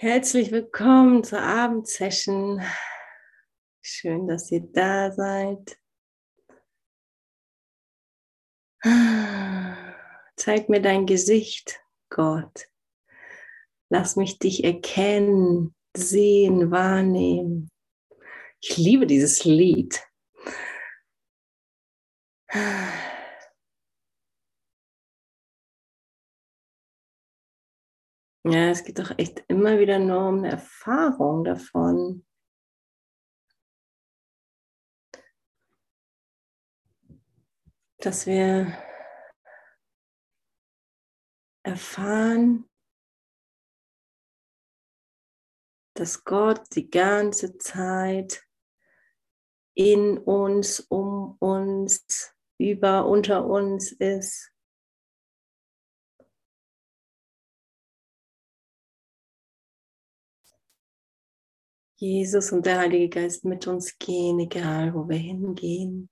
Herzlich willkommen zur Abendsession. Schön, dass ihr da seid. Zeig mir dein Gesicht, Gott. Lass mich dich erkennen, sehen, wahrnehmen. Ich liebe dieses Lied. Ja, es geht doch echt immer wieder nur um eine Erfahrung davon. Dass wir erfahren, dass Gott die ganze Zeit in uns, um uns, über, unter uns ist. Jesus und der Heilige Geist mit uns gehen, egal wo wir hingehen.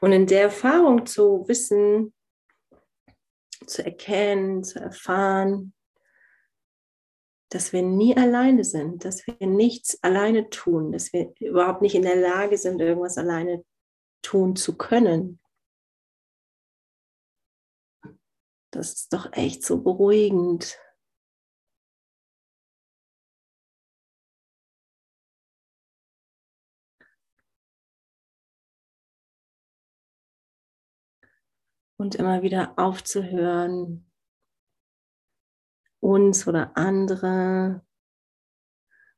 Und in der Erfahrung zu wissen, zu erkennen, zu erfahren, dass wir nie alleine sind, dass wir nichts alleine tun, dass wir überhaupt nicht in der Lage sind, irgendwas alleine tun zu können. Das ist doch echt so beruhigend. Und immer wieder aufzuhören, uns oder andere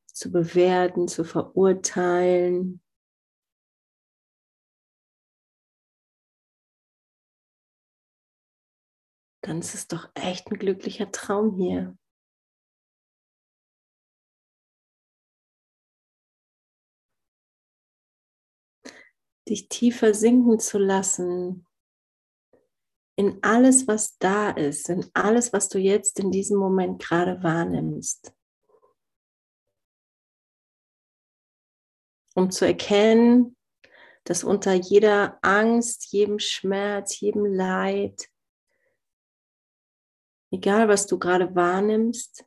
zu bewerten, zu verurteilen, dann ist es doch echt ein glücklicher Traum hier. Dich tiefer sinken zu lassen in alles, was da ist, in alles, was du jetzt in diesem Moment gerade wahrnimmst. Um zu erkennen, dass unter jeder Angst, jedem Schmerz, jedem Leid, egal was du gerade wahrnimmst,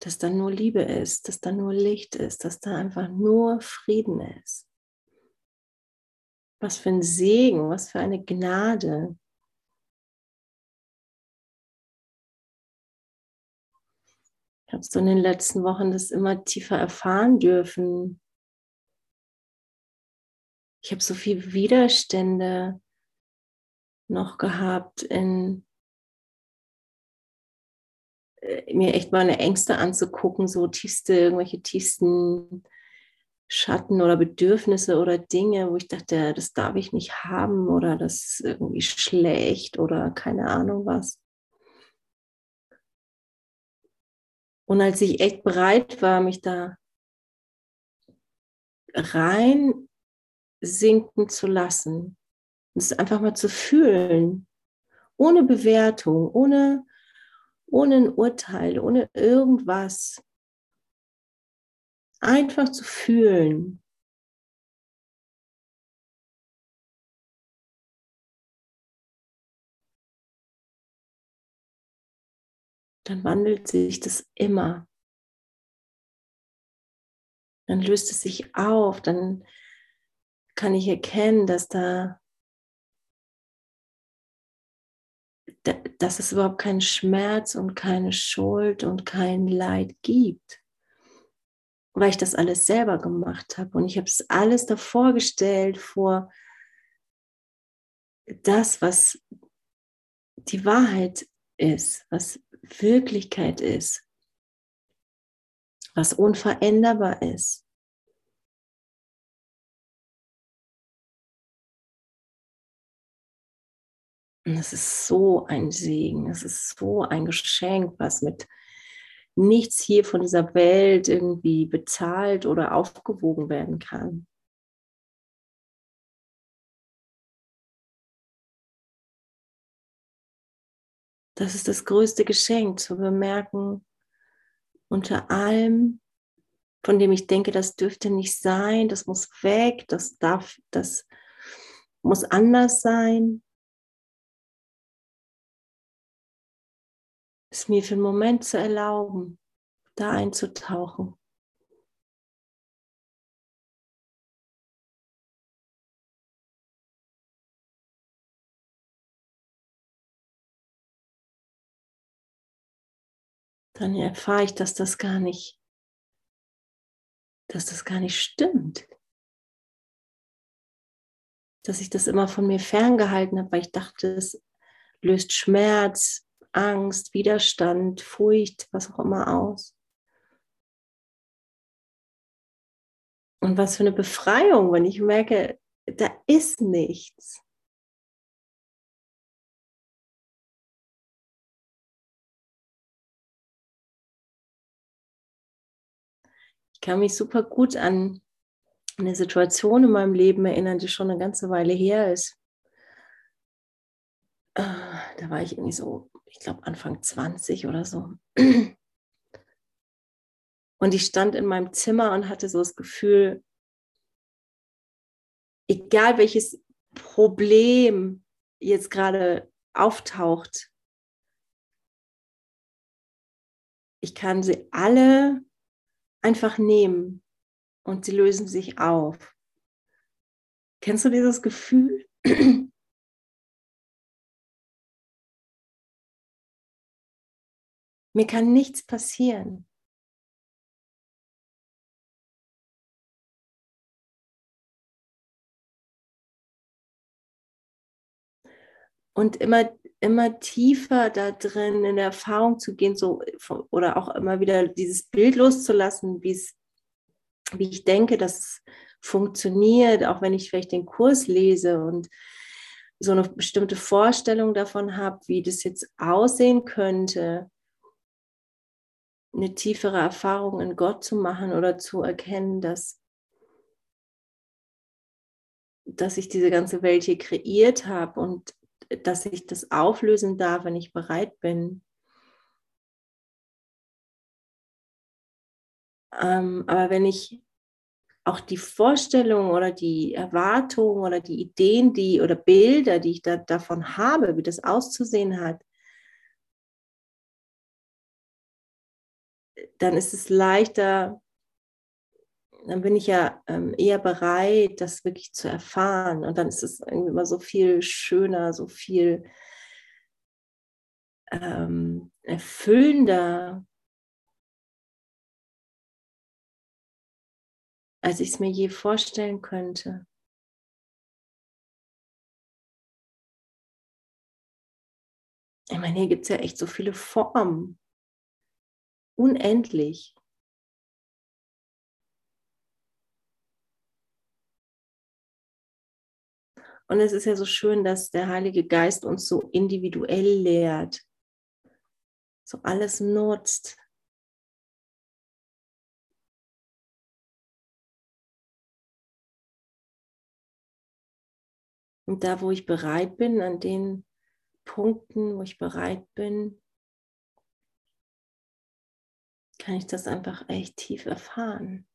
dass da nur Liebe ist, dass da nur Licht ist, dass da einfach nur Frieden ist. Was für ein Segen, was für eine Gnade. Ich habe so in den letzten Wochen das immer tiefer erfahren dürfen. Ich habe so viel Widerstände noch gehabt, in äh, mir echt meine Ängste anzugucken, so tiefste, irgendwelche tiefsten Schatten oder Bedürfnisse oder Dinge, wo ich dachte, das darf ich nicht haben oder das ist irgendwie schlecht oder keine Ahnung was. Und als ich echt bereit war, mich da rein sinken zu lassen, es einfach mal zu fühlen, ohne Bewertung, ohne, ohne ein Urteil, ohne irgendwas. Einfach zu fühlen. Dann wandelt sich das immer. Dann löst es sich auf, dann kann ich erkennen, dass da dass es überhaupt keinen Schmerz und keine Schuld und kein Leid gibt, weil ich das alles selber gemacht habe. Und ich habe es alles davor gestellt vor das, was die Wahrheit ist, was Wirklichkeit ist, was unveränderbar ist. Es ist so ein Segen, es ist so ein Geschenk, was mit nichts hier von dieser Welt irgendwie bezahlt oder aufgewogen werden kann. Das ist das größte Geschenk, zu bemerken, unter allem von dem ich denke, das dürfte nicht sein, das muss weg, das darf, das muss anders sein. Es mir für einen Moment zu erlauben, da einzutauchen. Dann erfahre ich, dass das gar nicht, dass das gar nicht stimmt. Dass ich das immer von mir ferngehalten habe, weil ich dachte, es löst Schmerz, Angst, Widerstand, Furcht, was auch immer aus. Und was für eine Befreiung, wenn ich merke, da ist nichts. Ich kann mich super gut an eine Situation in meinem Leben erinnern, die schon eine ganze Weile her ist. Ah, da war ich irgendwie so ich glaube, Anfang 20 oder so. Und ich stand in meinem Zimmer und hatte so das Gefühl, egal welches Problem jetzt gerade auftaucht, ich kann sie alle einfach nehmen und sie lösen sich auf. Kennst du dieses Gefühl? Mir kann nichts passieren. Und immer, immer tiefer da drin in Erfahrung zu gehen, so, oder auch immer wieder dieses Bild loszulassen, wie ich denke, dass funktioniert, auch wenn ich vielleicht den Kurs lese und so eine bestimmte Vorstellung davon habe, wie das jetzt aussehen könnte eine tiefere Erfahrung in Gott zu machen oder zu erkennen, dass, dass ich diese ganze Welt hier kreiert habe und dass ich das auflösen darf, wenn ich bereit bin. Ähm, aber wenn ich auch die Vorstellung oder die Erwartung oder die Ideen, die oder Bilder, die ich da, davon habe, wie das auszusehen hat, dann ist es leichter, dann bin ich ja ähm, eher bereit, das wirklich zu erfahren. Und dann ist es irgendwie immer so viel schöner, so viel ähm, erfüllender, als ich es mir je vorstellen könnte. Ich meine, hier gibt es ja echt so viele Formen unendlich. Und es ist ja so schön, dass der Heilige Geist uns so individuell lehrt, so alles nutzt. Und da, wo ich bereit bin, an den Punkten, wo ich bereit bin, kann ich das einfach echt tief erfahren.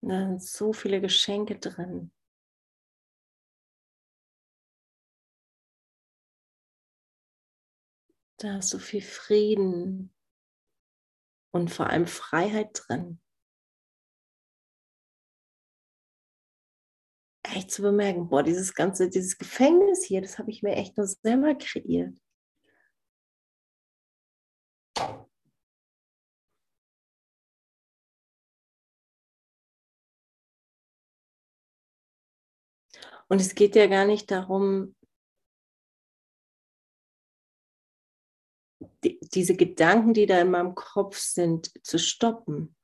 Da sind so viele Geschenke drin. Da ist so viel Frieden, und vor allem Freiheit drin. Echt zu bemerken, boah, dieses ganze, dieses Gefängnis hier, das habe ich mir echt nur selber kreiert. Und es geht ja gar nicht darum, die, diese Gedanken, die da in meinem Kopf sind, zu stoppen.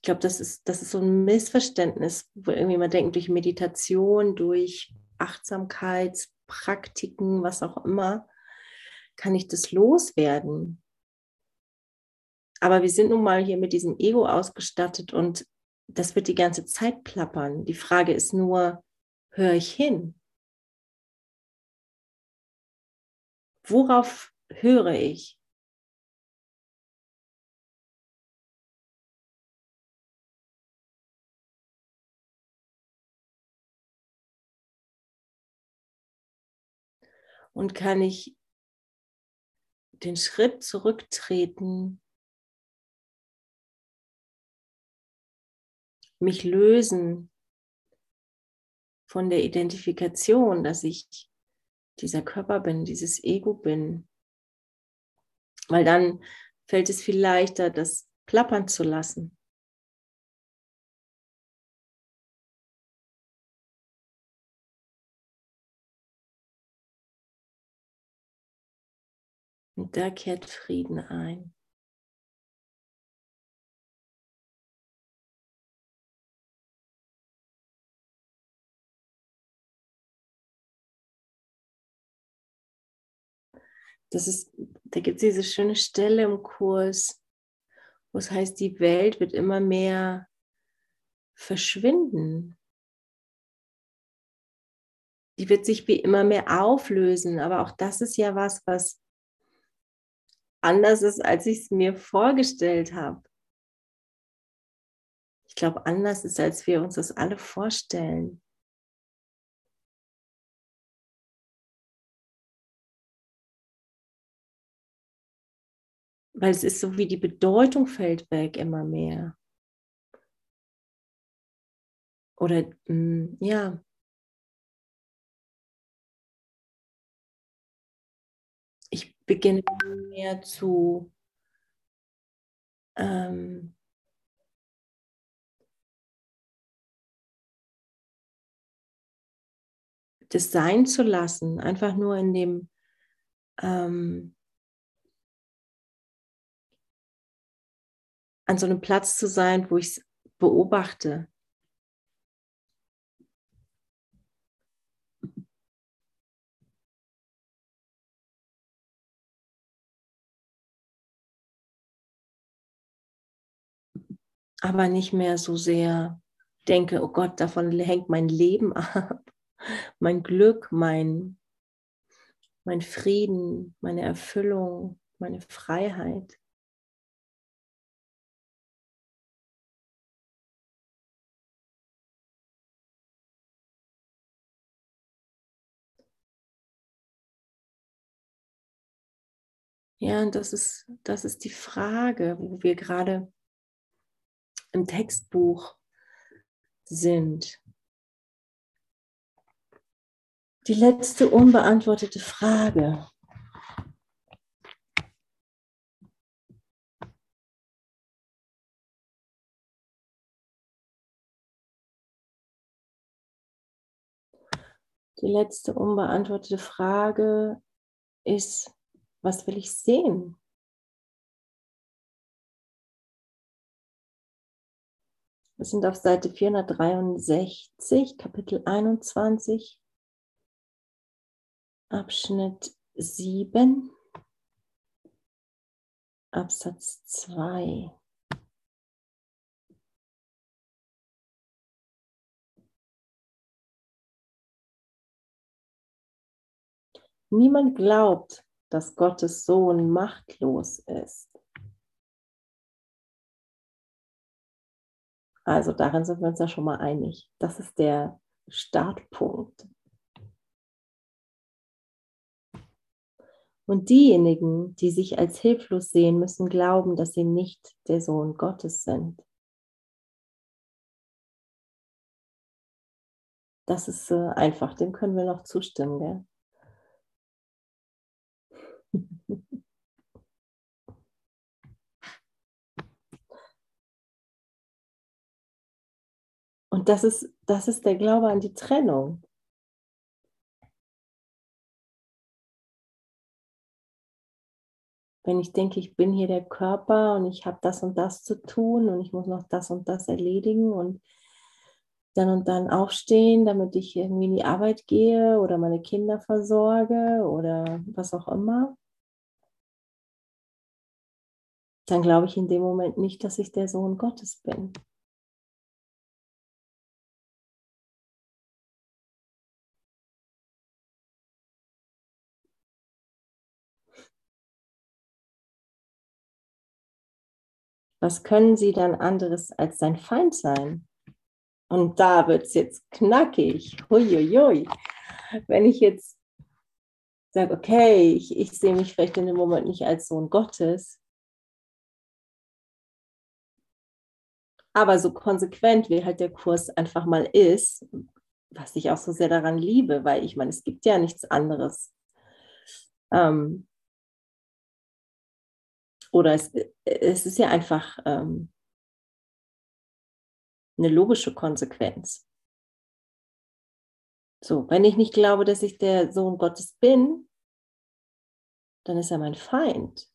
Ich glaube, das ist, das ist so ein Missverständnis, wo irgendwie man denkt, durch Meditation, durch Achtsamkeitspraktiken, was auch immer, kann ich das loswerden. aber wir sind nun mal hier mit diesem Ego ausgestattet und das wird die ganze Zeit plappern. Die Frage ist nur, höre ich hin? Worauf höre ich? Und kann ich den Schritt zurücktreten, mich lösen von der Identifikation, dass ich dieser Körper bin, dieses Ego bin. Weil dann fällt es viel leichter, das plappern zu lassen. Und da kehrt Frieden ein. Das ist, da gibt es diese schöne Stelle im Kurs, wo es heißt, die Welt wird immer mehr verschwinden. Die wird sich wie immer mehr auflösen. Aber auch das ist ja was, was anders ist, als ich es mir vorgestellt habe. Ich glaube, anders ist, als wir uns das alle vorstellen. Weil es ist so wie die Bedeutung fällt weg immer mehr. Oder mh, mm, ja, beginne mehr zu ähm, das sein zu lassen, einfach nur in dem ähm, an so einem Platz zu sein, wo ich es beobachte. aber nicht mehr so sehr denke, oh Gott, davon hängt mein Leben ab, mein Glück, mein, mein Frieden, meine Erfüllung, meine Freiheit. Ja, und das ist, das ist die Frage, wo wir gerade im Textbuch sind. Die letzte unbeantwortete Frage. Die letzte unbeantwortete Frage ist, was will ich sehen? Wir sind auf Seite 463, Kapitel 21, Abschnitt 7, Absatz 2. Niemand glaubt, dass Gottes Sohn machtlos ist. Also darin sind wir uns ja schon mal einig. Das ist der Startpunkt. Und diejenigen, die sich als hilflos sehen, müssen glauben, dass sie nicht der Sohn Gottes sind. Das ist äh, einfach, dem können wir noch zustimmen. Gell? Und das ist, das ist der Glaube an die Trennung. Wenn ich denke, ich bin hier der Körper und ich habe das und das zu tun und ich muss noch das und das erledigen und dann und dann aufstehen, damit ich irgendwie in die Arbeit gehe oder meine Kinder versorge oder was auch immer. dann glaube ich in dem Moment nicht, dass ich der Sohn Gottes bin. Was können sie dann anderes als sein Feind sein? Und da wird es jetzt knackig. Huiuiui. Wenn ich jetzt sage, okay, ich, ich sehe mich vielleicht in dem Moment nicht als Sohn Gottes, aber so konsequent, wie halt der Kurs einfach mal ist, was ich auch so sehr daran liebe, weil ich meine, es gibt ja nichts anderes. Ähm, oder es, es ist ja einfach ähm, eine logische Konsequenz. So, wenn ich nicht glaube, dass ich der Sohn Gottes bin, dann ist er mein Feind.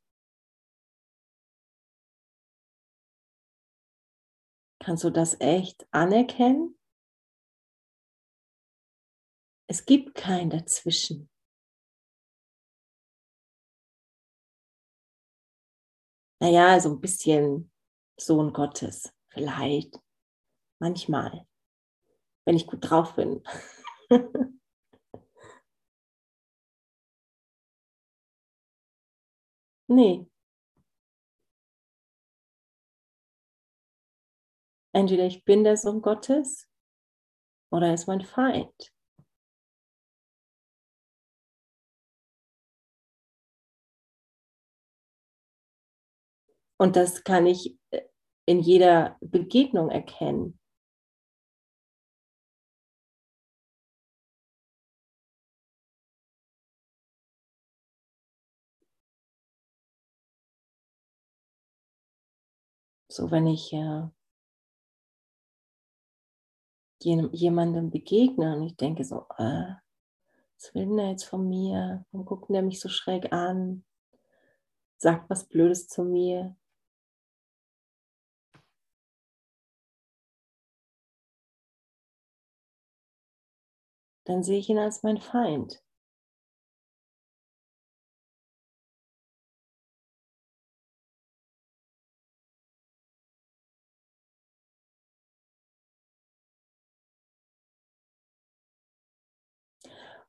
Kannst du das echt anerkennen? Es gibt kein Dazwischen. Naja, so ein bisschen Sohn Gottes, vielleicht, manchmal, wenn ich gut drauf bin. nee, Entweder ich bin der Sohn Gottes oder er ist mein Feind. Und das kann ich in jeder Begegnung erkennen. So, wenn ich äh, jemandem begegne und ich denke so, äh, was will denn der jetzt von mir? Warum guckt der mich so schräg an? Sagt was Blödes zu mir. Dann sehe ich ihn als mein Feind.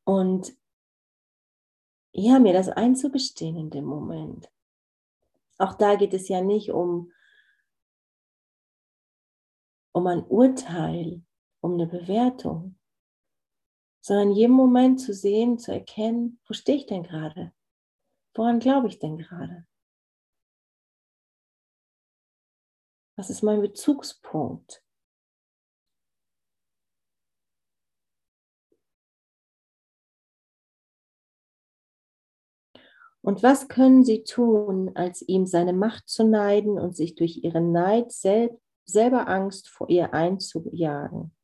Und ja, mir das einzugestehen in dem Moment. Auch da geht es ja nicht um, um ein Urteil, um eine Bewertung, sondern in jedem Moment zu sehen, zu erkennen, wo stehe ich denn gerade? Woran glaube ich denn gerade? Was ist mein Bezugspunkt? Und was können sie tun, als ihm seine Macht zu neiden und sich durch ihren Neid sel selber Angst vor ihr einzujagen?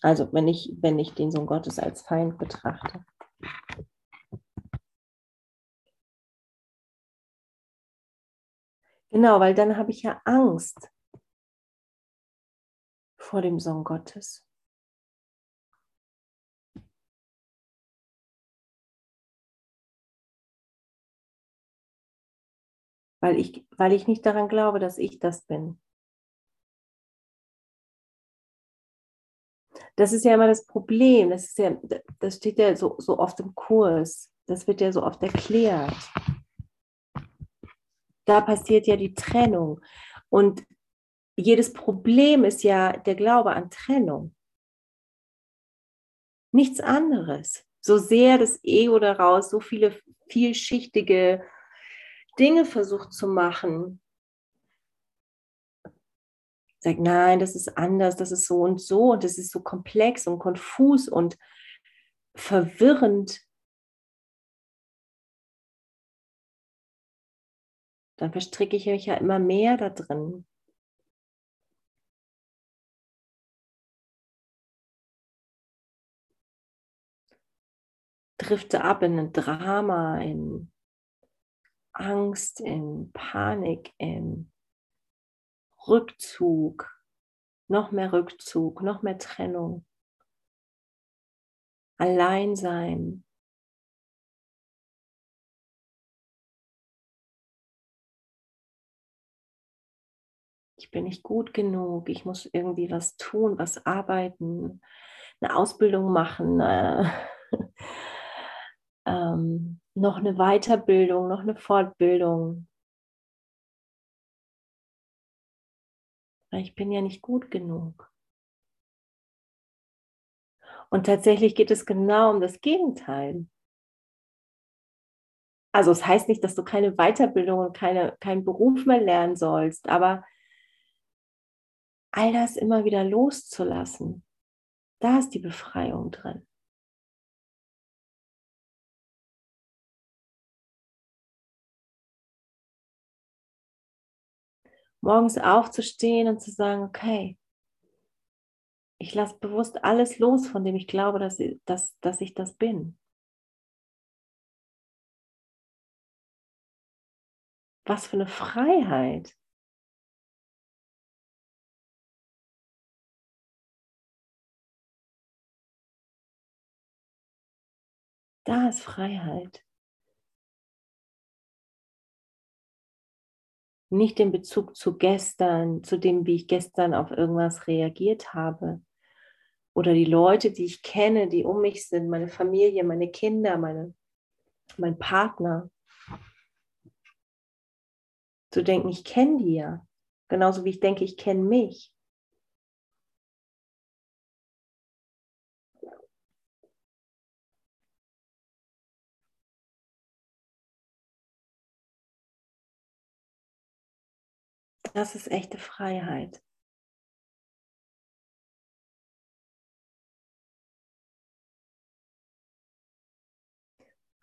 Also wenn ich, wenn ich den Sohn Gottes als Feind betrachte. Genau, weil dann habe ich ja Angst vor dem Sohn Gottes. Weil ich, weil ich nicht daran glaube, dass ich das bin. Das ist ja immer das Problem. Das, ist ja, das steht ja so, so oft im Kurs. Das wird ja so oft erklärt. Da passiert ja die Trennung. Und jedes Problem ist ja der Glaube an Trennung. Nichts anderes. So sehr das Ego daraus so viele vielschichtige Dinge versucht zu machen. Sagt, nein, das ist anders, das ist so und so und das ist so komplex und konfus und verwirrend. Dann verstricke ich mich ja immer mehr da drin. drifte ab in ein Drama, in Angst, in Panik, in Rückzug, noch mehr Rückzug, noch mehr Trennung, Alleinsein. Ich bin nicht gut genug, ich muss irgendwie was tun, was arbeiten, eine Ausbildung machen. Äh, ähm, noch eine Weiterbildung, noch eine Fortbildung. Ich bin ja nicht gut genug. Und tatsächlich geht es genau um das Gegenteil. Also es heißt nicht, dass du keine Weiterbildung und keine, keinen Beruf mehr lernen sollst, aber all das immer wieder loszulassen, da ist die Befreiung drin. Morgens aufzustehen und zu sagen, okay, ich lasse bewusst alles los, von dem ich glaube, dass, dass, dass ich das bin. Was für eine Freiheit. Da ist Freiheit. Nicht den Bezug zu gestern, zu dem, wie ich gestern auf irgendwas reagiert habe. Oder die Leute, die ich kenne, die um mich sind, meine Familie, meine Kinder, meine, mein Partner. Zu denken, ich kenne die ja. Genauso wie ich denke, ich kenne mich. Das ist echte Freiheit.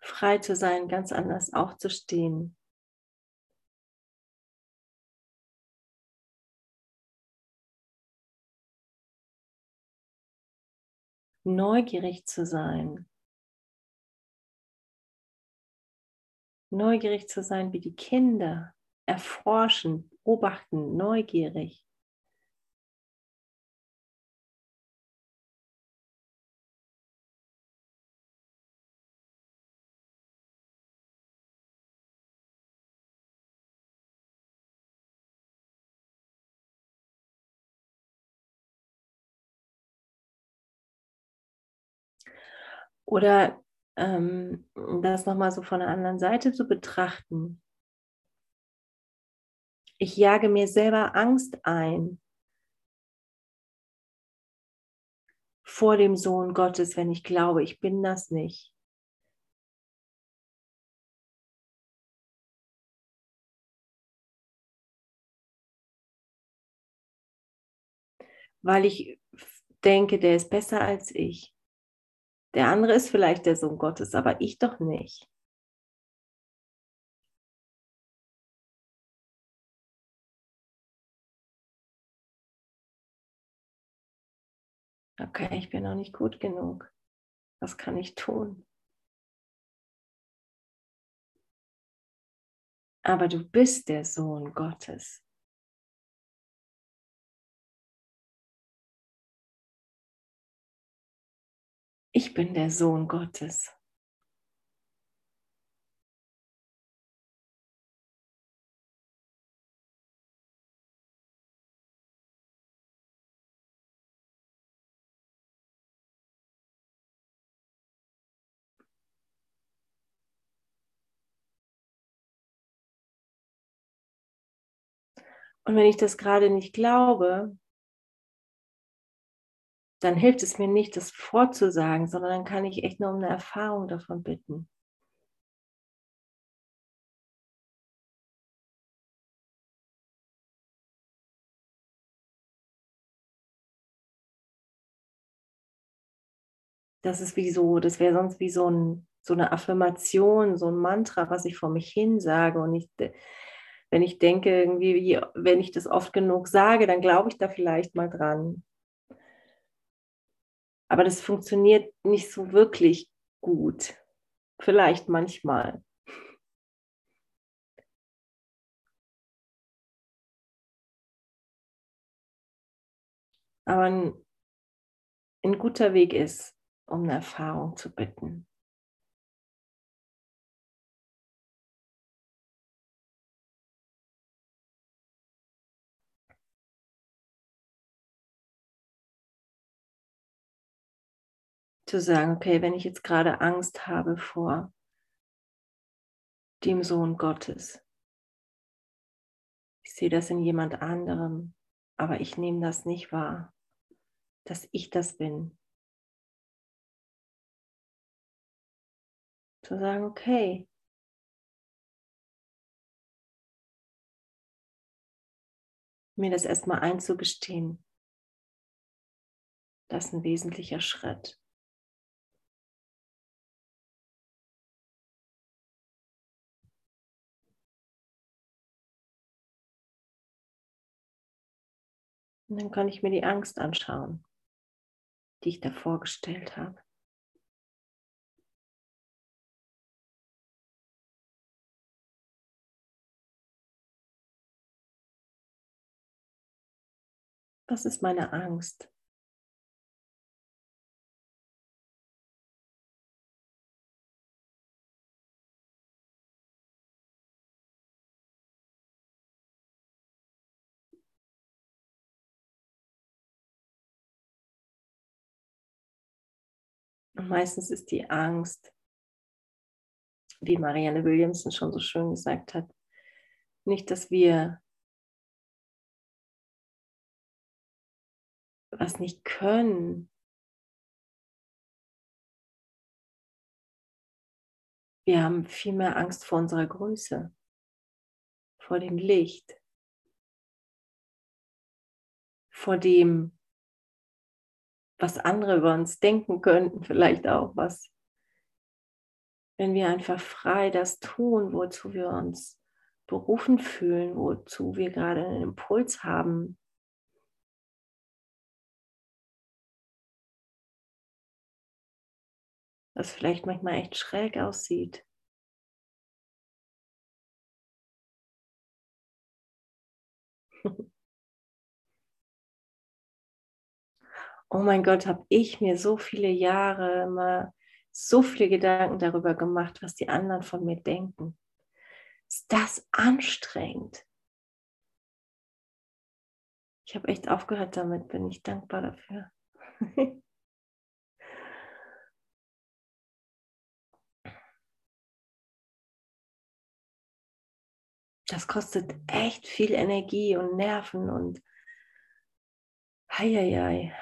Frei zu sein, ganz anders aufzustehen. Neugierig zu sein. Neugierig zu sein wie die Kinder erforschen, beobachten, neugierig. Oder ähm, das nochmal so von der anderen Seite zu betrachten. Ich jage mir selber Angst ein vor dem Sohn Gottes, wenn ich glaube, ich bin das nicht. Weil ich denke, der ist besser als ich. Der andere ist vielleicht der Sohn Gottes, aber ich doch nicht. Okay, ich bin noch nicht gut genug. Was kann ich tun? Aber du bist der Sohn Gottes. Ich bin der Sohn Gottes. Und wenn ich das gerade nicht glaube, dann hilft es mir nicht, das vorzusagen, sondern dann kann ich echt nur um eine Erfahrung davon bitten. Das ist wie so, das wäre sonst wie so, ein, so eine Affirmation, so ein Mantra, was ich vor mich hin sage. Und ich, wenn ich denke, irgendwie, wenn ich das oft genug sage, dann glaube ich da vielleicht mal dran. Aber das funktioniert nicht so wirklich gut. Vielleicht manchmal. Aber ein, ein guter Weg ist, um eine Erfahrung zu bitten. Zu sagen, okay, wenn ich jetzt gerade Angst habe vor dem Sohn Gottes, ich sehe das in jemand anderem, aber ich nehme das nicht wahr, dass ich das bin. Zu sagen, okay, mir das erstmal einzugestehen, das ist ein wesentlicher Schritt. Und dann kann ich mir die Angst anschauen, die ich da vorgestellt habe. Was ist meine Angst? Meistens ist die Angst, wie Marianne Williamson schon so schön gesagt hat, nicht, dass wir was nicht können. Wir haben viel mehr Angst vor unserer Größe, vor dem Licht, vor dem, was andere über uns denken könnten, vielleicht auch was. Wenn wir einfach frei das tun, wozu wir uns berufen fühlen, wozu wir gerade einen Impuls haben, was vielleicht manchmal echt schräg aussieht. oh mein Gott, habe ich mir so viele Jahre immer so viele Gedanken darüber gemacht, was die anderen von mir denken. Ist das anstrengend? Ich habe echt aufgehört damit, bin ich dankbar dafür. das kostet echt viel Energie und Nerven und heieiei.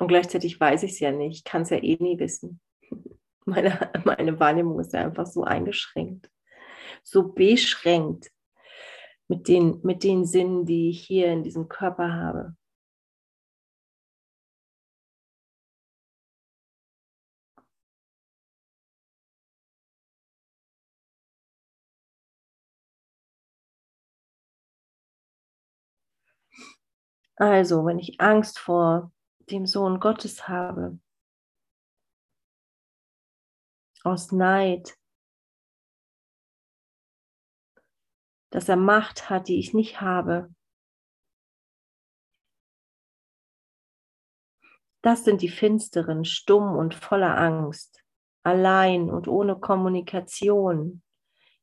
Und gleichzeitig weiß ich es ja nicht, ich kann es ja eh nie wissen. Meine, meine Wahrnehmung ist ja einfach so eingeschränkt, so beschränkt mit den, mit den Sinnen, die ich hier in diesem Körper habe. Also, wenn ich Angst vor dem Sohn Gottes habe, aus Neid, dass er Macht hat, die ich nicht habe. Das sind die Finsteren, stumm und voller Angst, allein und ohne Kommunikation,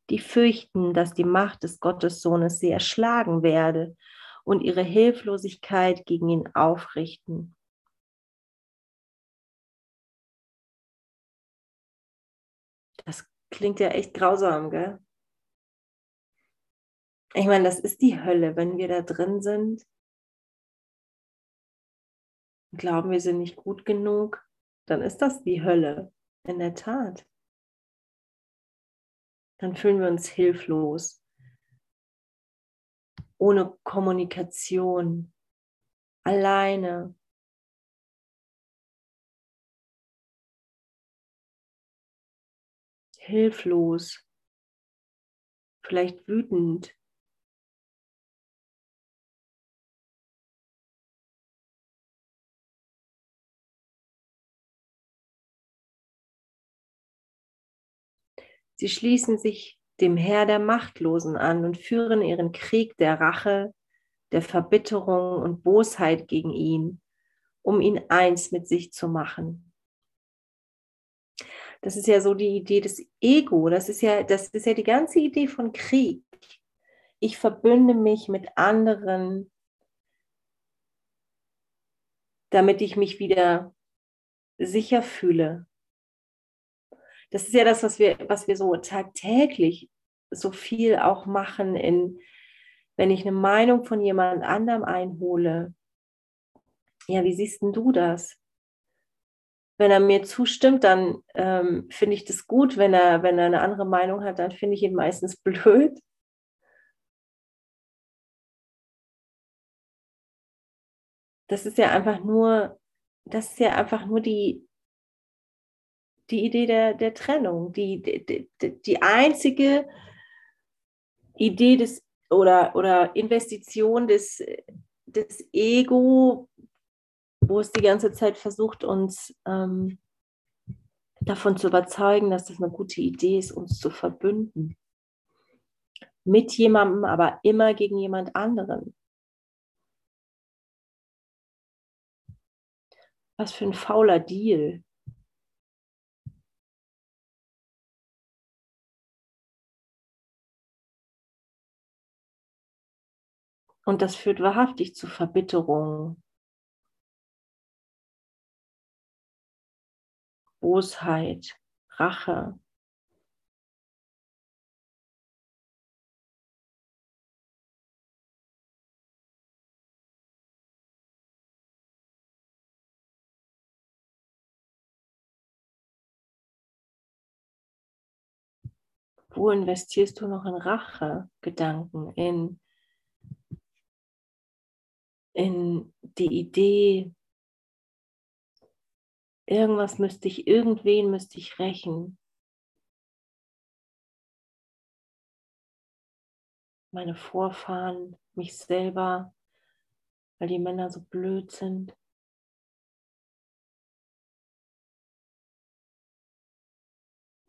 die fürchten, dass die Macht des Gottessohnes sie erschlagen werde und ihre Hilflosigkeit gegen ihn aufrichten. Klingt ja echt grausam, gell? Ich meine, das ist die Hölle, wenn wir da drin sind. Glauben wir sind nicht gut genug, dann ist das die Hölle, in der Tat. Dann fühlen wir uns hilflos ohne Kommunikation, alleine. Hilflos, vielleicht wütend. Sie schließen sich dem Herr der Machtlosen an und führen ihren Krieg der Rache, der Verbitterung und Bosheit gegen ihn, um ihn eins mit sich zu machen. Das ist ja so die Idee des Ego, das ist ja, das ist ja die ganze Idee von Krieg. Ich verbünde mich mit anderen, damit ich mich wieder sicher fühle. Das ist ja das, was wir, was wir so tagtäglich so viel auch machen, in, wenn ich eine Meinung von jemand anderem einhole. Ja, wie siehst denn du das? Wenn er mir zustimmt, dann ähm, finde ich das gut. Wenn er, wenn er eine andere Meinung hat, dann finde ich ihn meistens blöd. Das ist ja einfach nur, das ist ja einfach nur die, die Idee der, der Trennung. Die, die, die einzige Idee des oder, oder Investition des, des Ego, wo es die ganze Zeit versucht, uns ähm, davon zu überzeugen, dass das eine gute Idee ist, uns zu verbünden. Mit jemandem, aber immer gegen jemand anderen. Was für ein fauler Deal. Und das führt wahrhaftig zu Verbitterung, Bosheit, Rache. Wo investierst du noch in Rache-Gedanken, in in die Idee, irgendwas müsste ich, irgendwen müsste ich rächen. Meine Vorfahren, mich selber, weil die Männer so blöd sind.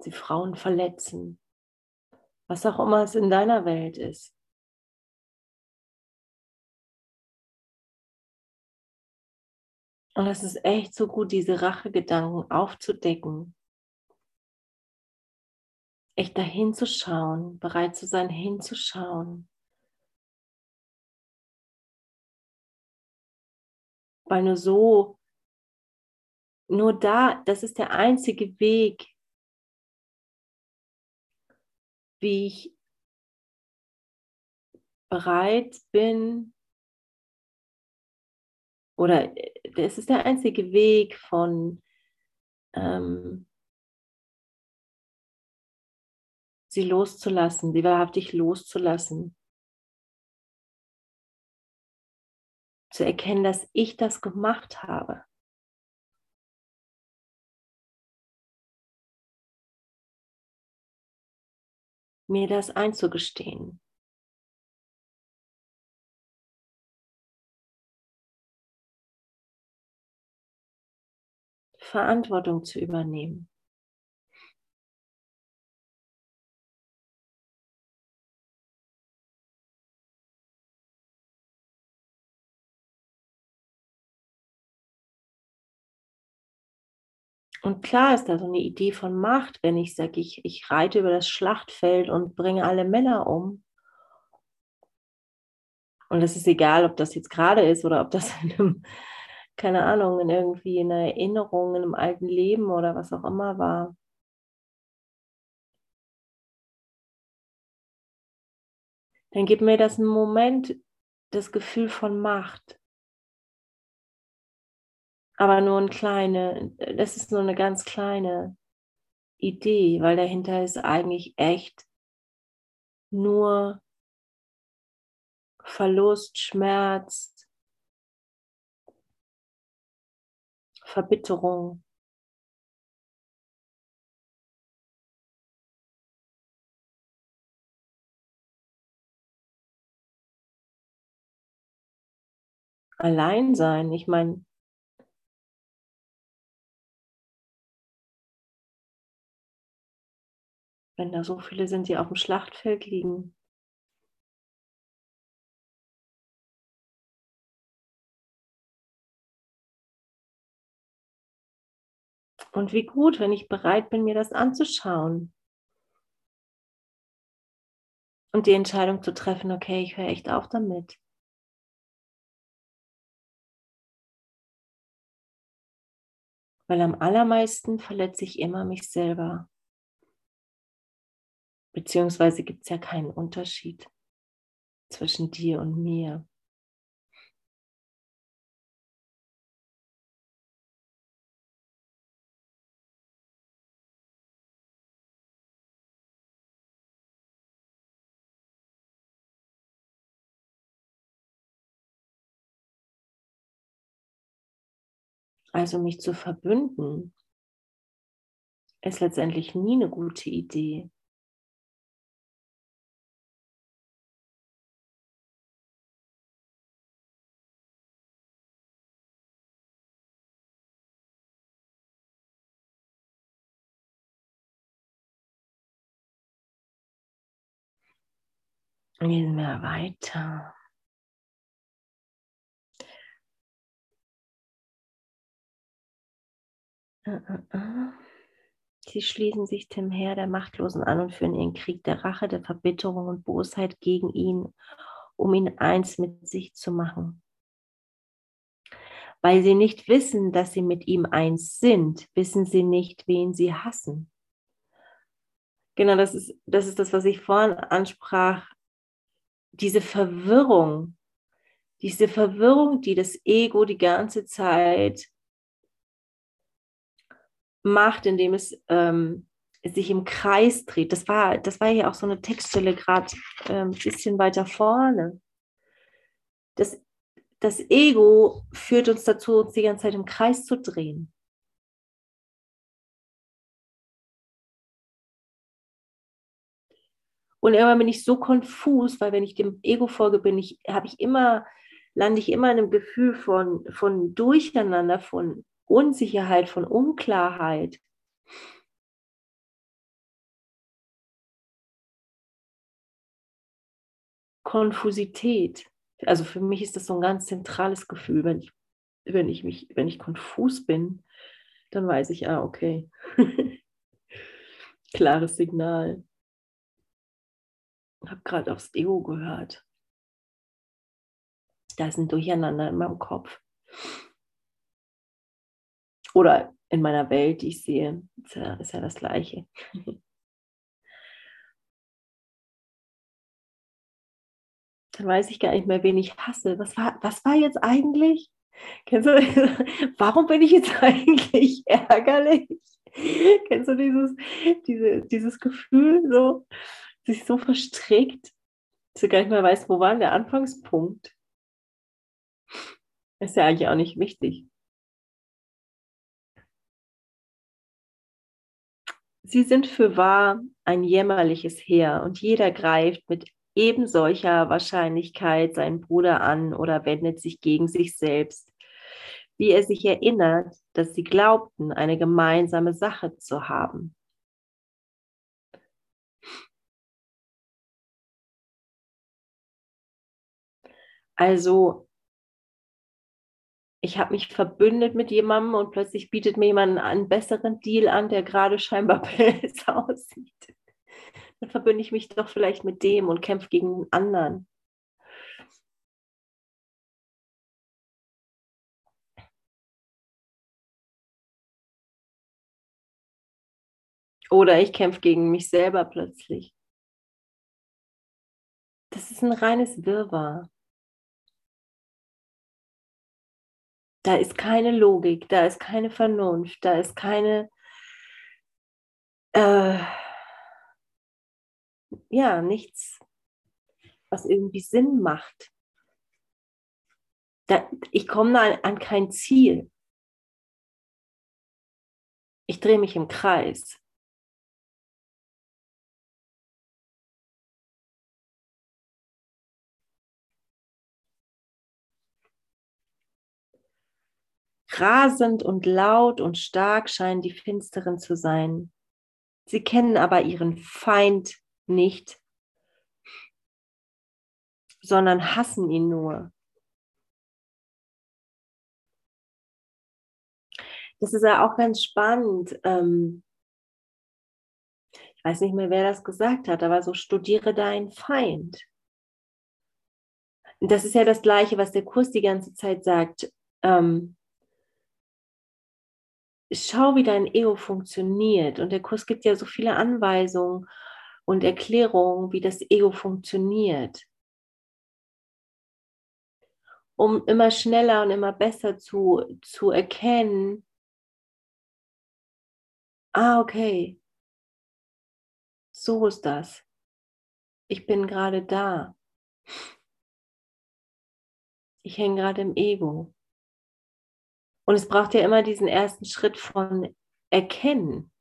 Sie Frauen verletzen. Was auch immer es in deiner Welt ist. Und es ist echt so gut, diese Rachegedanken aufzudecken. Echt dahin zu schauen, bereit zu sein, hinzuschauen. Weil nur so, nur da, das ist der einzige Weg, wie ich bereit bin, oder es ist der einzige Weg von ähm, sie loszulassen, sie wahrhaftig loszulassen. Zu erkennen, dass ich das gemacht habe. Mir das einzugestehen. Verantwortung zu übernehmen. Und klar ist da so eine Idee von Macht, wenn ich sage, ich, ich reite über das Schlachtfeld und bringe alle Männer um. Und es ist egal, ob das jetzt gerade ist oder ob das in einem keine Ahnung, in irgendwie in einer Erinnerung, in einem alten Leben oder was auch immer war. Dann gibt mir das einen Moment das Gefühl von Macht. Aber nur eine kleine, das ist nur eine ganz kleine Idee, weil dahinter ist eigentlich echt nur Verlust, Schmerz, Verbitterung. Allein sein, ich meine, wenn da so viele sind, die auf dem Schlachtfeld liegen, Und wie gut, wenn ich bereit bin, mir das anzuschauen. Und die Entscheidung zu treffen, okay, ich höre echt auf damit. Weil am allermeisten verletze ich immer mich selber. Beziehungsweise gibt es ja keinen Unterschied zwischen dir und mir. Also mich zu verbünden, ist letztendlich nie eine gute Idee. Gehen wir weiter. Sie schließen sich dem Heer der Machtlosen an und führen ihren Krieg der Rache, der Verbitterung und Bosheit gegen ihn, um ihn eins mit sich zu machen. Weil sie nicht wissen, dass sie mit ihm eins sind, wissen sie nicht, wen sie hassen. Genau, das ist das, ist das was ich vorhin ansprach. Diese Verwirrung, diese Verwirrung, die das Ego die ganze Zeit macht, indem es ähm, sich im Kreis dreht. Das war, das war ja auch so eine Textstelle gerade ein ähm, bisschen weiter vorne. Das, das Ego führt uns dazu, uns die ganze Zeit im Kreis zu drehen. Und irgendwann bin ich so konfus, weil wenn ich dem Ego folge, bin ich, habe ich immer, lande ich immer in einem Gefühl von, von Durcheinander, von Unsicherheit, von Unklarheit. Konfusität. Also für mich ist das so ein ganz zentrales Gefühl, wenn ich, wenn ich mich, wenn ich konfus bin, dann weiß ich, ah, okay. Klares Signal. Ich habe gerade aufs Ego gehört. Da ist ein Durcheinander in meinem Kopf oder in meiner Welt, die ich sehe, ist ja, ist ja das Gleiche. Dann weiß ich gar nicht mehr, wen ich hasse. Was war, was war jetzt eigentlich? Kennst du, warum bin ich jetzt eigentlich ärgerlich? Kennst du dieses, diese, dieses Gefühl, so, sich so verstrickt, dass du gar nicht mehr weißt, wo war der Anfangspunkt? Ist ja eigentlich auch nicht wichtig. Sie sind für wahr ein jämmerliches Heer und jeder greift mit ebensolcher Wahrscheinlichkeit seinen Bruder an oder wendet sich gegen sich selbst, wie er sich erinnert, dass sie glaubten, eine gemeinsame Sache zu haben. Also ich habe mich verbündet mit jemandem und plötzlich bietet mir jemand einen besseren Deal an, der gerade scheinbar besser aussieht. Dann verbünde ich mich doch vielleicht mit dem und kämpfe gegen einen anderen. Oder ich kämpfe gegen mich selber plötzlich. Das ist ein reines Wirrwarr. Da ist keine Logik, da ist keine Vernunft, da ist keine, äh, ja, nichts, was irgendwie Sinn macht. Da, ich komme an, an kein Ziel. Ich drehe mich im Kreis. Rasend und laut und stark scheinen die Finsteren zu sein. Sie kennen aber ihren Feind nicht, sondern hassen ihn nur. Das ist ja auch ganz spannend. Ähm, ich weiß nicht mehr, wer das gesagt hat, aber so studiere deinen Feind. Das ist ja das Gleiche, was der Kurs die ganze Zeit sagt. Ähm, schau, wie dein Ego funktioniert. Und der Kurs gibt ja so viele Anweisungen und Erklärungen, wie das Ego funktioniert. Um immer schneller und immer besser zu, zu erkennen, ah, okay, so ist das. Ich bin gerade da. Ich hänge gerade im Ego. Und es braucht ja immer diesen ersten Schritt von Erkennen.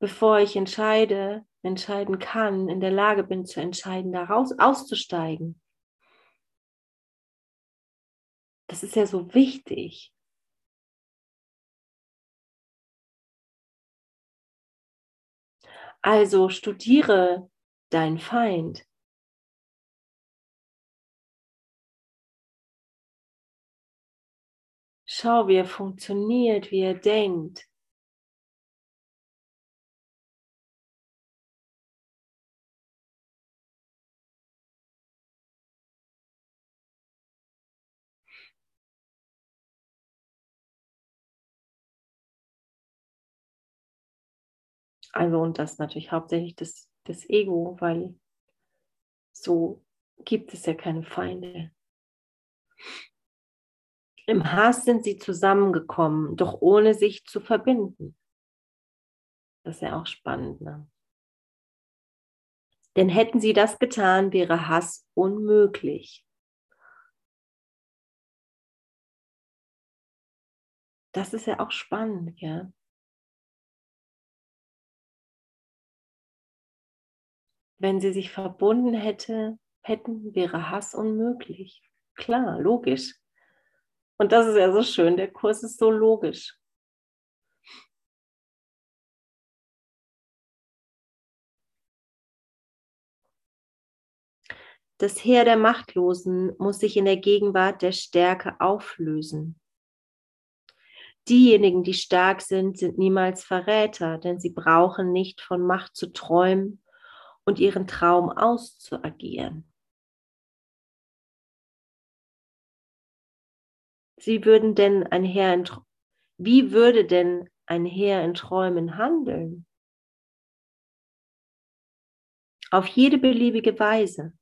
Bevor ich entscheide, entscheiden kann, in der Lage bin zu entscheiden, daraus auszusteigen. Das ist ja so wichtig. Also studiere deinen Feind. Schau, wie er funktioniert, wie er denkt. Also und das natürlich hauptsächlich das, das Ego, weil so gibt es ja keine Feinde. Im Hass sind sie zusammengekommen, doch ohne sich zu verbinden. Das ist ja auch spannend. Ne? Denn hätten sie das getan, wäre Hass unmöglich. Das ist ja auch spannend, ja. Wenn sie sich verbunden hätte, hätten, wäre Hass unmöglich. Klar, logisch. Und das ist ja so schön, der Kurs ist so logisch. Das Heer der Machtlosen muss sich in der Gegenwart der Stärke auflösen. Diejenigen, die stark sind, sind niemals Verräter, denn sie brauchen nicht von Macht zu träumen und ihren Traum auszuagieren. Sie würden denn ein Herr in, wie würde denn ein Herr in Träumen handeln? Auf jede beliebige Weise.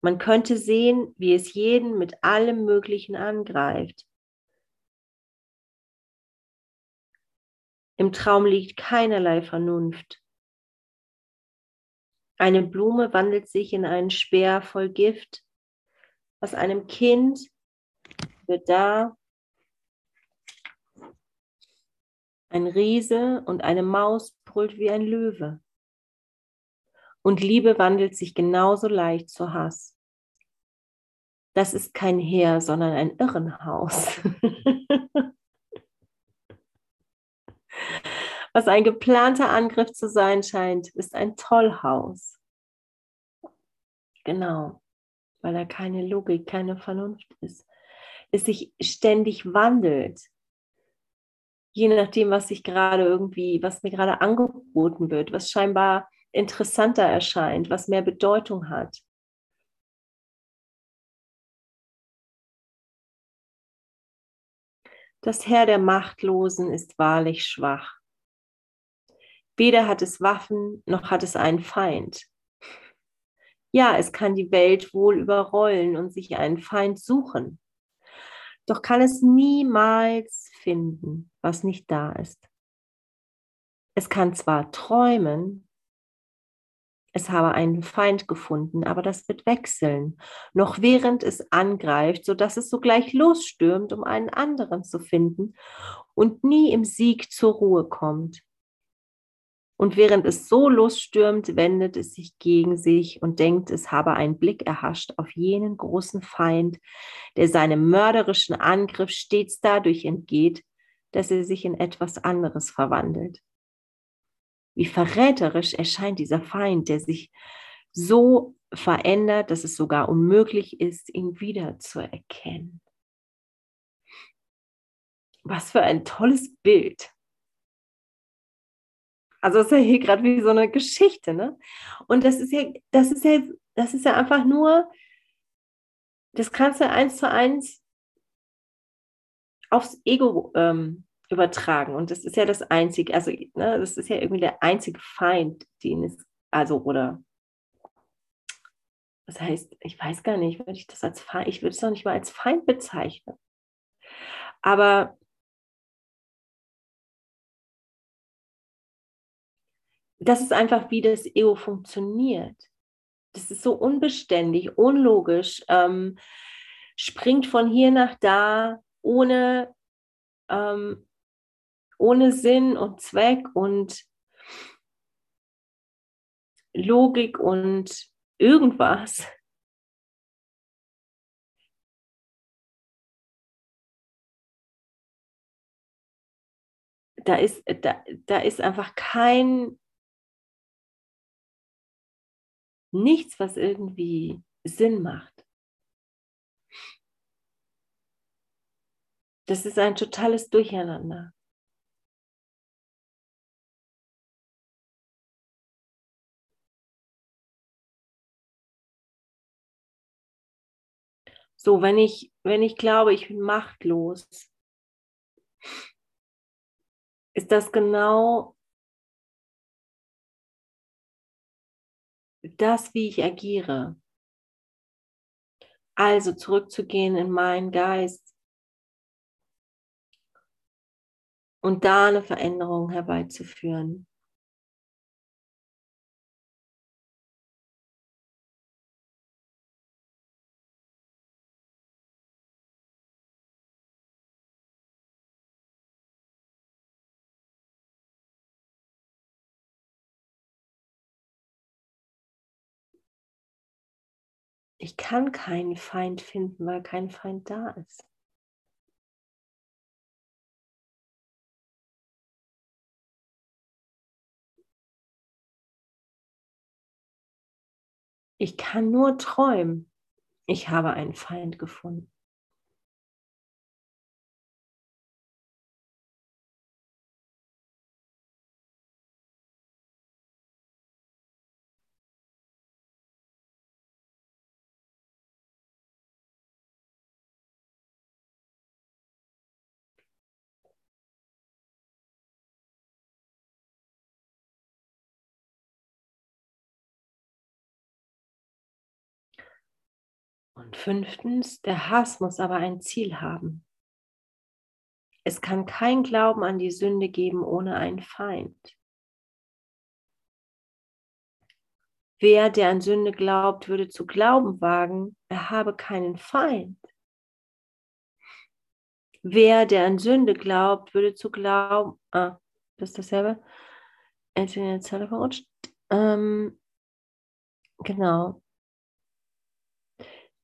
Man könnte sehen, wie es jeden mit allem Möglichen angreift. Im Traum liegt keinerlei Vernunft. Eine Blume wandelt sich in einen Speer voll Gift. Aus einem Kind wird da ein Riese und eine Maus brüllt wie ein Löwe. Und Liebe wandelt sich genauso leicht zu Hass. Das ist kein Heer, sondern ein Irrenhaus. was ein geplanter Angriff zu sein scheint, ist ein Tollhaus. Genau, weil da keine Logik, keine Vernunft ist. Es sich ständig wandelt. Je nachdem, was sich gerade irgendwie, was mir gerade angeboten wird, was scheinbar interessanter erscheint, was mehr Bedeutung hat. Das Herr der Machtlosen ist wahrlich schwach. Weder hat es Waffen, noch hat es einen Feind. Ja, es kann die Welt wohl überrollen und sich einen Feind suchen. Doch kann es niemals finden, was nicht da ist. Es kann zwar träumen, es habe einen Feind gefunden, aber das wird wechseln, noch während es angreift, sodass es sogleich losstürmt, um einen anderen zu finden und nie im Sieg zur Ruhe kommt. Und während es so losstürmt, wendet es sich gegen sich und denkt, es habe einen Blick erhascht auf jenen großen Feind, der seinem mörderischen Angriff stets dadurch entgeht, dass er sich in etwas anderes verwandelt. Wie verräterisch erscheint dieser Feind, der sich so verändert, dass es sogar unmöglich ist, ihn wiederzuerkennen. Was für ein tolles Bild. Also das ist ja hier gerade wie so eine Geschichte, ne? Und das ist ja, das ist ja, das ist ja einfach nur, das kannst du eins zu eins aufs Ego ähm, übertragen. Und das ist ja das Einzige, also ne, das ist ja irgendwie der einzige Feind, den es, also oder das heißt, ich weiß gar nicht, würde ich das als Feind, ich würde es doch nicht mal als Feind bezeichnen. Aber das ist einfach, wie das Ego funktioniert. Das ist so unbeständig, unlogisch, ähm, springt von hier nach da, ohne, ähm, ohne Sinn und Zweck und Logik und irgendwas. Da ist, da, da ist einfach kein nichts, was irgendwie Sinn macht. Das ist ein totales Durcheinander. So, wenn ich, wenn ich glaube, ich bin machtlos, ist das genau das, wie ich agiere. Also zurückzugehen in meinen Geist und da eine Veränderung herbeizuführen. Ich kann keinen Feind finden, weil kein Feind da ist. Ich kann nur träumen. Ich habe einen Feind gefunden. Und fünftens, der Hass muss aber ein Ziel haben. Es kann kein Glauben an die Sünde geben ohne einen Feind. Wer, der an Sünde glaubt, würde zu glauben wagen, er habe keinen Feind. Wer, der an Sünde glaubt, würde zu glauben, ah, das ist dasselbe, jetzt in der Zelle verrutscht. Ähm, genau.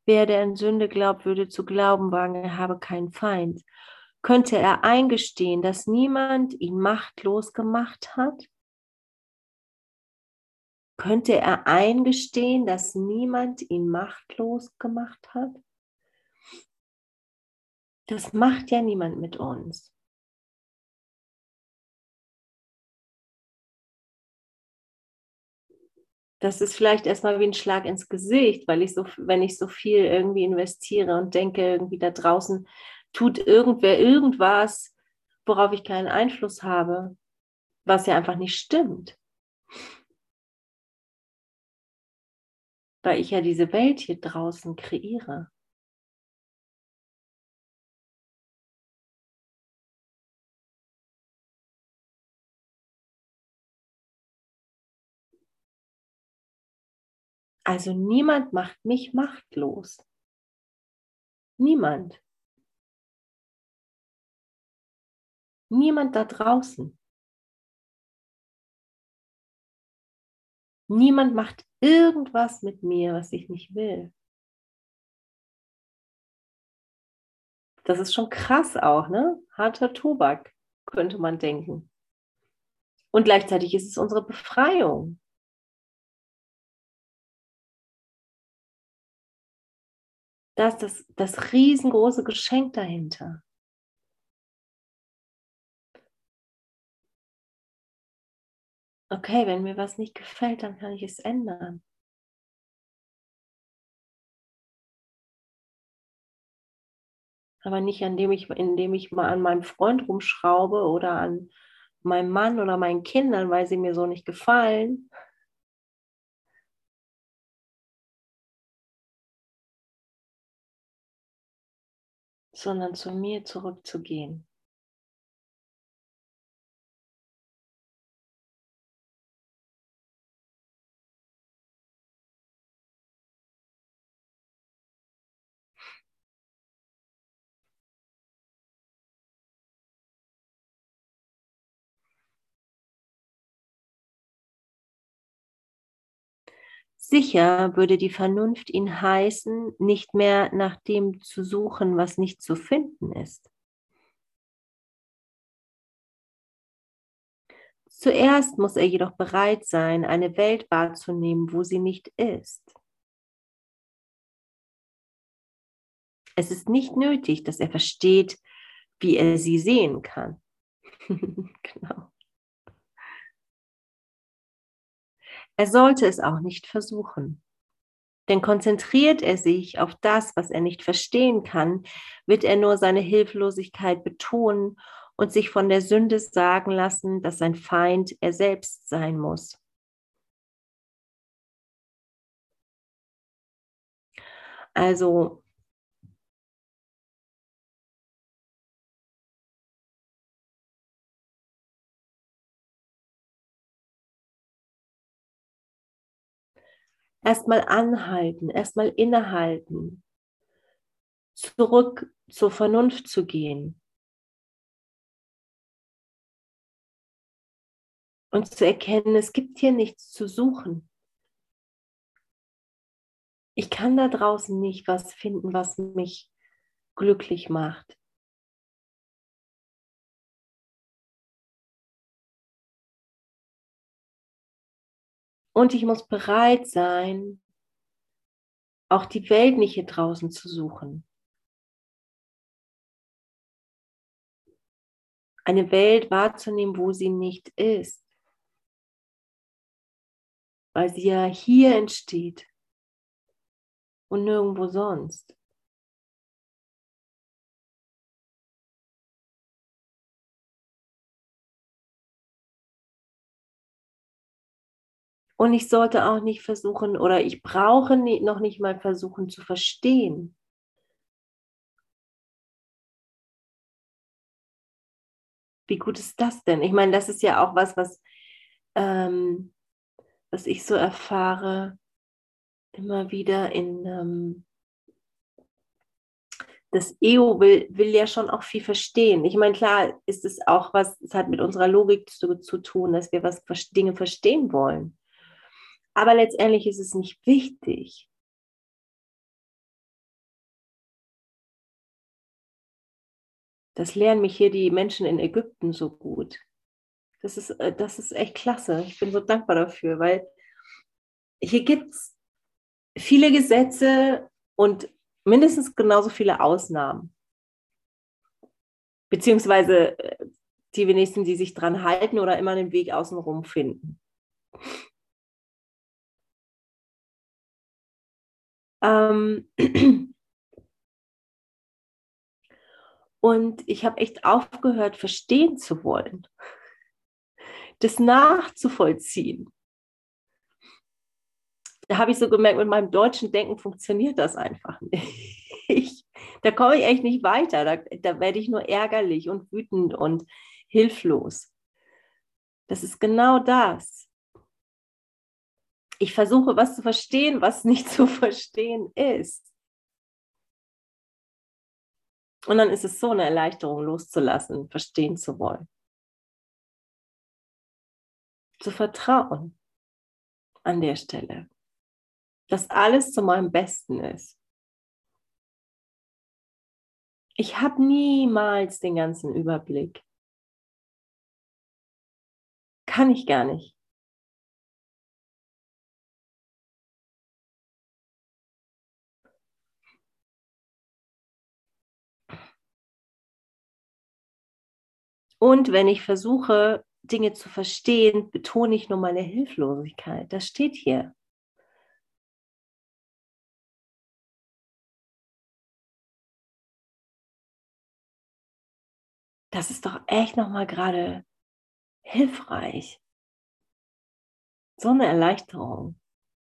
Wer, der an Sünde glaubt, würde zu glauben wagen, er habe keinen Feind. Könnte er eingestehen, dass niemand ihn machtlos gemacht hat? Könnte er eingestehen, dass niemand ihn machtlos gemacht hat? Das macht ja niemand mit uns. Das ist vielleicht erstmal wie ein Schlag ins Gesicht, weil ich so, wenn ich so viel irgendwie investiere und denke, irgendwie da draußen tut irgendwer irgendwas, worauf ich keinen Einfluss habe, was ja einfach nicht stimmt. Weil ich ja diese Welt hier draußen kreiere. Also niemand macht mich machtlos. Niemand. Niemand da draußen. Niemand macht irgendwas mit mir, was ich nicht will. Das ist schon krass auch, ne? Harter Tobak, könnte man denken. Und gleichzeitig ist es unsere Befreiung. Da ist das, das riesengroße Geschenk dahinter. Okay, wenn mir was nicht gefällt, dann kann ich es ändern. Aber nicht, indem ich, indem ich mal an meinem Freund rumschraube oder an meinem Mann oder meinen Kindern, weil sie mir so nicht gefallen. Sondern zu mir zurückzugehen. Sicher würde die Vernunft ihn heißen, nicht mehr nach dem zu suchen, was nicht zu finden ist. Zuerst muss er jedoch bereit sein, eine Welt wahrzunehmen, wo sie nicht ist. Es ist nicht nötig, dass er versteht, wie er sie sehen kann. genau. Er sollte es auch nicht versuchen. Denn konzentriert er sich auf das, was er nicht verstehen kann, wird er nur seine Hilflosigkeit betonen und sich von der Sünde sagen lassen, dass sein Feind er selbst sein muss. Also erstmal anhalten, erstmal innehalten, zurück zur Vernunft zu gehen und zu erkennen, es gibt hier nichts zu suchen. Ich kann da draußen nicht was finden, was mich glücklich macht. Und ich muss bereit sein, auch die Welt nicht hier draußen zu suchen. Eine Welt wahrzunehmen, wo sie nicht ist. Weil sie ja hier entsteht und nirgendwo sonst. Und ich sollte auch nicht versuchen oder ich brauche noch nicht mal versuchen zu verstehen. Wie gut ist das denn? Ich meine, das ist ja auch was, was, ähm, was ich so erfahre, immer wieder in, ähm, das Ego will, will ja schon auch viel verstehen. Ich meine, klar ist es auch was, es hat mit unserer Logik zu, zu tun, dass wir was Dinge verstehen wollen. Aber letztendlich ist es nicht wichtig. Das lernen mich hier die Menschen in Ägypten so gut. Das ist, äh, das ist echt klasse. Ich bin so dankbar dafür, weil hier gibt es viele Gesetze und mindestens genauso viele Ausnahmen. Beziehungsweise äh, die wenigsten, die sich dran halten oder immer einen Weg außenrum finden. Ähm und ich habe echt aufgehört, verstehen zu wollen, das nachzuvollziehen. Da habe ich so gemerkt, mit meinem deutschen Denken funktioniert das einfach nicht. da komme ich echt nicht weiter. Da, da werde ich nur ärgerlich und wütend und hilflos. Das ist genau das ich versuche, was zu verstehen, was nicht zu verstehen ist. Und dann ist es so eine Erleichterung, loszulassen, verstehen zu wollen. Zu vertrauen an der Stelle, dass alles zu meinem Besten ist. Ich habe niemals den ganzen Überblick. Kann ich gar nicht. Und wenn ich versuche, Dinge zu verstehen, betone ich nur meine Hilflosigkeit. Das steht hier. Das ist doch echt nochmal gerade hilfreich. So eine Erleichterung,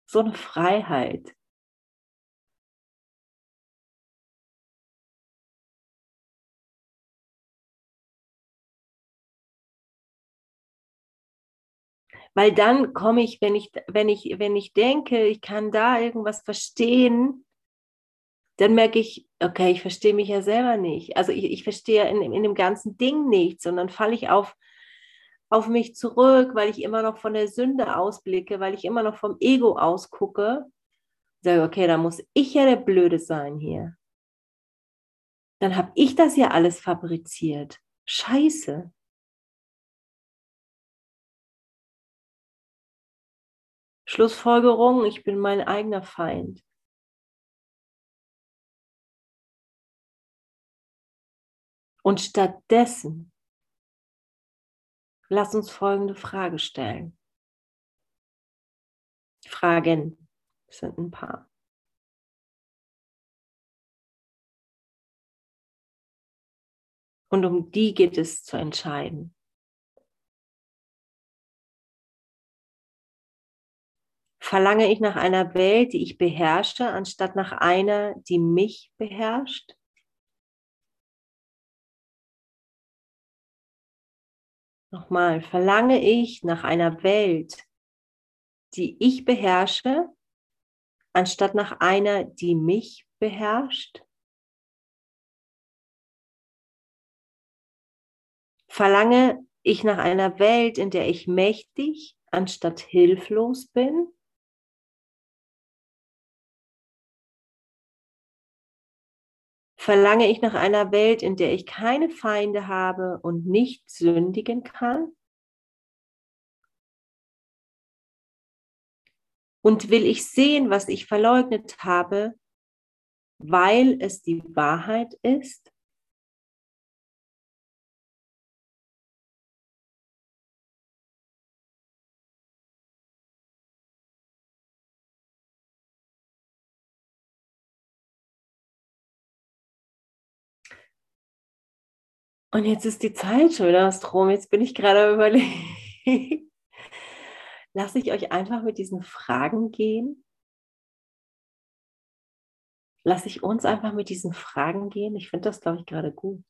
so eine Freiheit. Weil dann komme ich, wenn ich, wenn ich, wenn ich denke, ich kann da irgendwas verstehen, dann merke ich, okay, ich verstehe mich ja selber nicht. Also ich, ich verstehe in, in dem ganzen Ding nichts und dann falle ich auf, auf mich zurück, weil ich immer noch von der Sünde ausblicke, weil ich immer noch vom Ego ausgucke. Sage, okay, da muss ich ja der Blöde sein hier. Dann habe ich das ja alles fabriziert. Scheiße. Schlussfolgerung, ich bin mein eigener Feind. Und stattdessen lass uns folgende Frage stellen. Fragen sind ein paar. Und um die geht es zu entscheiden. Verlange ich nach einer Welt, die ich beherrsche, anstatt nach einer, die mich beherrscht? Nochmal, verlange ich nach einer Welt, die ich beherrsche, anstatt nach einer, die mich beherrscht? Verlange ich nach einer Welt, in der ich mächtig anstatt hilflos bin? Verlange ich nach einer Welt, in der ich keine Feinde habe und nicht sündigen kann? Und will ich sehen, was ich verleugnet habe, weil es die Wahrheit ist? Und jetzt ist die Zeit schon wieder Strom. Jetzt bin ich gerade überlegt. Lasse ich euch einfach mit diesen Fragen gehen? Lasse ich uns einfach mit diesen Fragen gehen? Ich finde das, glaube ich, gerade gut.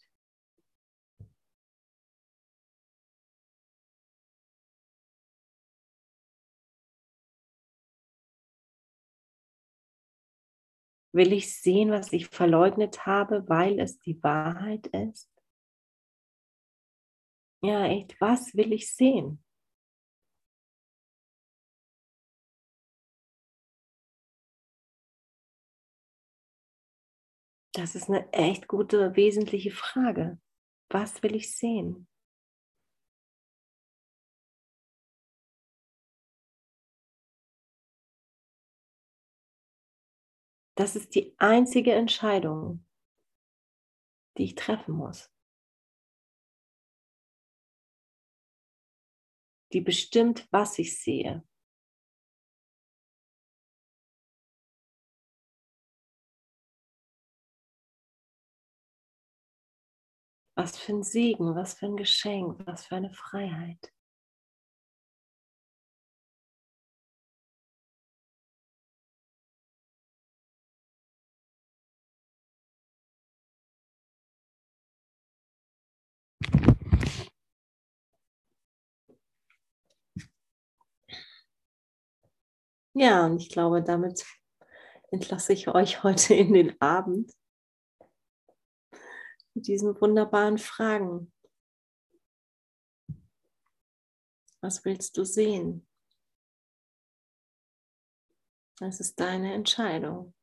Will ich sehen, was ich verleugnet habe, weil es die Wahrheit ist? Ja, echt, was will ich sehen? Das ist eine echt gute, wesentliche Frage. Was will ich sehen? Das ist die einzige Entscheidung, die ich treffen muss. Die bestimmt, was ich sehe. Was für ein Segen, was für ein Geschenk, was für eine Freiheit. Ja, und ich glaube, damit entlasse ich euch heute in den Abend mit diesen wunderbaren Fragen. Was willst du sehen? Das ist deine Entscheidung.